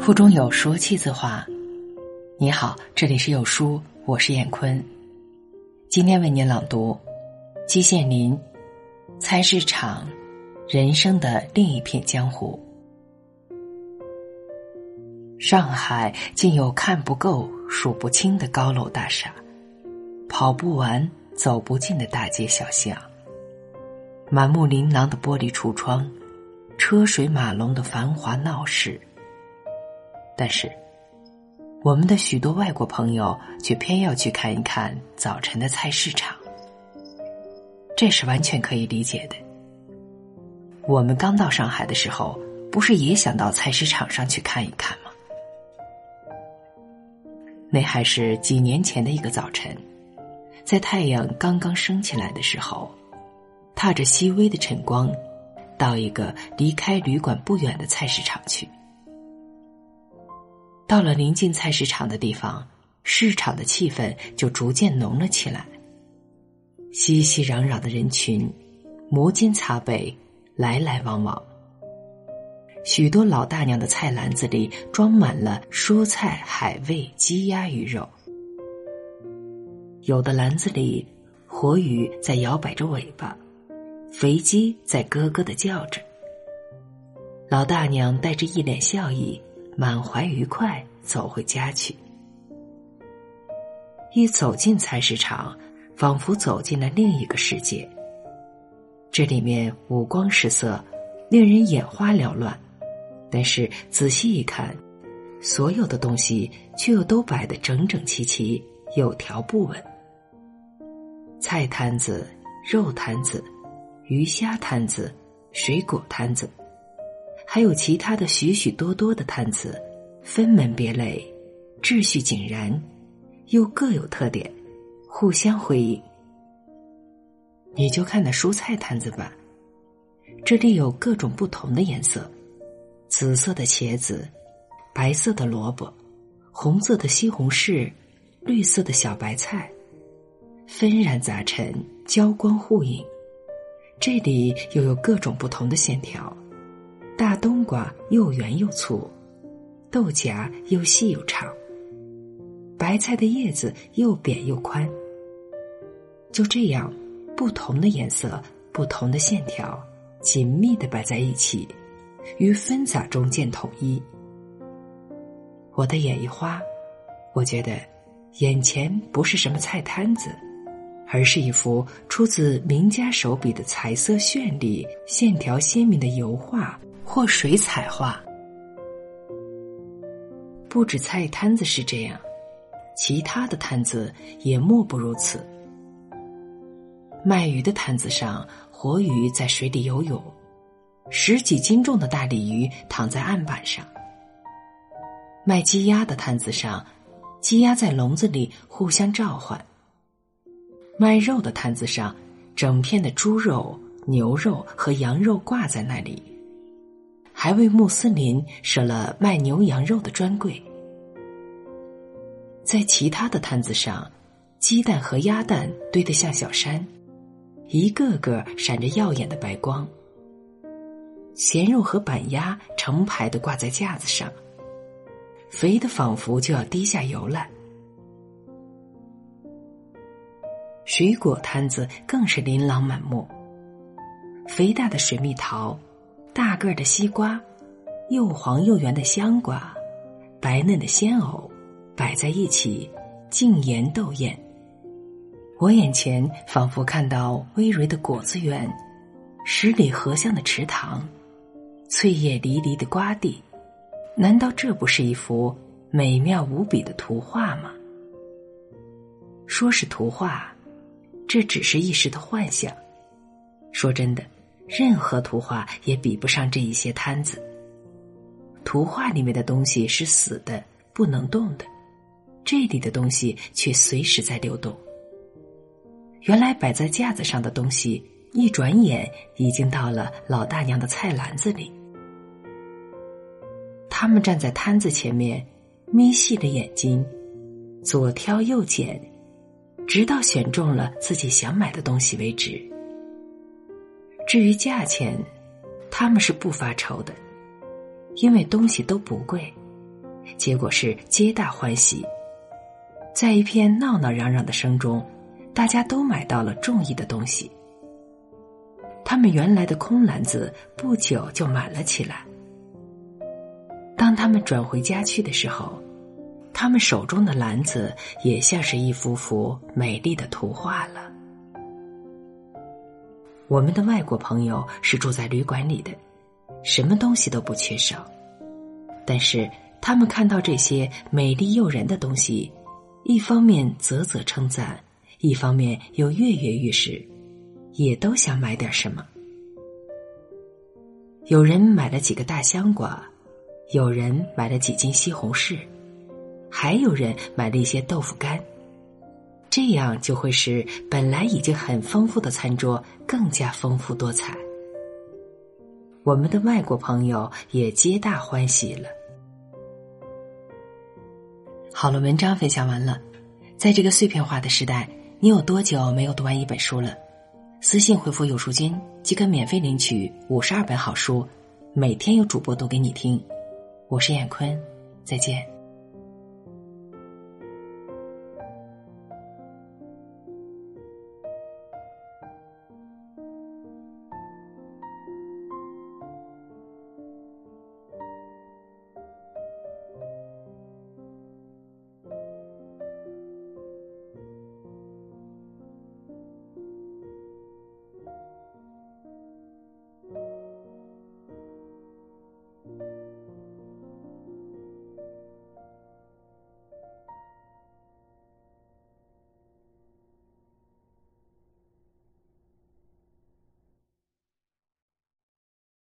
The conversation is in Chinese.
腹中有书气自华。你好，这里是有书，我是燕坤。今天为您朗读季羡林《菜市场》，人生的另一片江湖。上海竟有看不够、数不清的高楼大厦，跑不完、走不尽的大街小巷，满目琳琅的玻璃橱窗，车水马龙的繁华闹市。但是，我们的许多外国朋友却偏要去看一看早晨的菜市场，这是完全可以理解的。我们刚到上海的时候，不是也想到菜市场上去看一看吗？那还是几年前的一个早晨，在太阳刚刚升起来的时候，踏着细微的晨光，到一个离开旅馆不远的菜市场去。到了临近菜市场的地方，市场的气氛就逐渐浓了起来。熙熙攘攘的人群，摩肩擦背，来来往往。许多老大娘的菜篮子里装满了蔬菜、海味、鸡鸭鱼肉，有的篮子里活鱼在摇摆着尾巴，肥鸡在咯咯的叫着。老大娘带着一脸笑意。满怀愉快走回家去。一走进菜市场，仿佛走进了另一个世界。这里面五光十色，令人眼花缭乱。但是仔细一看，所有的东西却又都摆得整整齐齐，有条不紊。菜摊子、肉摊子、鱼虾摊子、水果摊子。还有其他的许许多多的摊子，分门别类，秩序井然，又各有特点，互相辉映。你就看那蔬菜摊子吧，这里有各种不同的颜色：紫色的茄子，白色的萝卜，红色的西红柿，绿色的小白菜，纷然杂陈，交光互映。这里又有各种不同的线条。大冬瓜又圆又粗，豆荚又细又长，白菜的叶子又扁又宽。就这样，不同的颜色、不同的线条，紧密的摆在一起，于纷杂中见统一。我的眼一花，我觉得眼前不是什么菜摊子，而是一幅出自名家手笔的彩色绚丽、线条鲜明的油画。或水彩画，不止菜摊子是这样，其他的摊子也莫不如此。卖鱼的摊子上，活鱼在水里游泳，十几斤重的大鲤鱼躺在案板上；卖鸡鸭的摊子上，鸡鸭在笼子里互相召唤；卖肉的摊子上，整片的猪肉、牛肉和羊肉挂在那里。还为穆斯林设了卖牛羊肉的专柜，在其他的摊子上，鸡蛋和鸭蛋堆得像小山，一个个闪着耀眼的白光。咸肉和板鸭成排的挂在架子上，肥的仿佛就要滴下油来。水果摊子更是琳琅满目，肥大的水蜜桃。大个儿的西瓜，又黄又圆的香瓜，白嫩的鲜藕，摆在一起，竞妍斗艳。我眼前仿佛看到葳蕤的果子园，十里荷香的池塘，翠叶离离的瓜地。难道这不是一幅美妙无比的图画吗？说是图画，这只是一时的幻想。说真的。任何图画也比不上这一些摊子。图画里面的东西是死的，不能动的，这里的东西却随时在流动。原来摆在架子上的东西，一转眼已经到了老大娘的菜篮子里。他们站在摊子前面，眯细的眼睛，左挑右拣，直到选中了自己想买的东西为止。至于价钱，他们是不发愁的，因为东西都不贵，结果是皆大欢喜。在一片闹闹嚷嚷的声中，大家都买到了中意的东西。他们原来的空篮子不久就满了起来。当他们转回家去的时候，他们手中的篮子也像是一幅幅美丽的图画了。我们的外国朋友是住在旅馆里的，什么东西都不缺少，但是他们看到这些美丽诱人的东西，一方面啧啧称赞，一方面又跃跃欲试，也都想买点什么。有人买了几个大香瓜，有人买了几斤西红柿。还有人买了一些豆腐干，这样就会使本来已经很丰富的餐桌更加丰富多彩。我们的外国朋友也皆大欢喜了。好了，文章分享完了。在这个碎片化的时代，你有多久没有读完一本书了？私信回复“有书君”即可免费领取五十二本好书，每天有主播读给你听。我是闫坤，再见。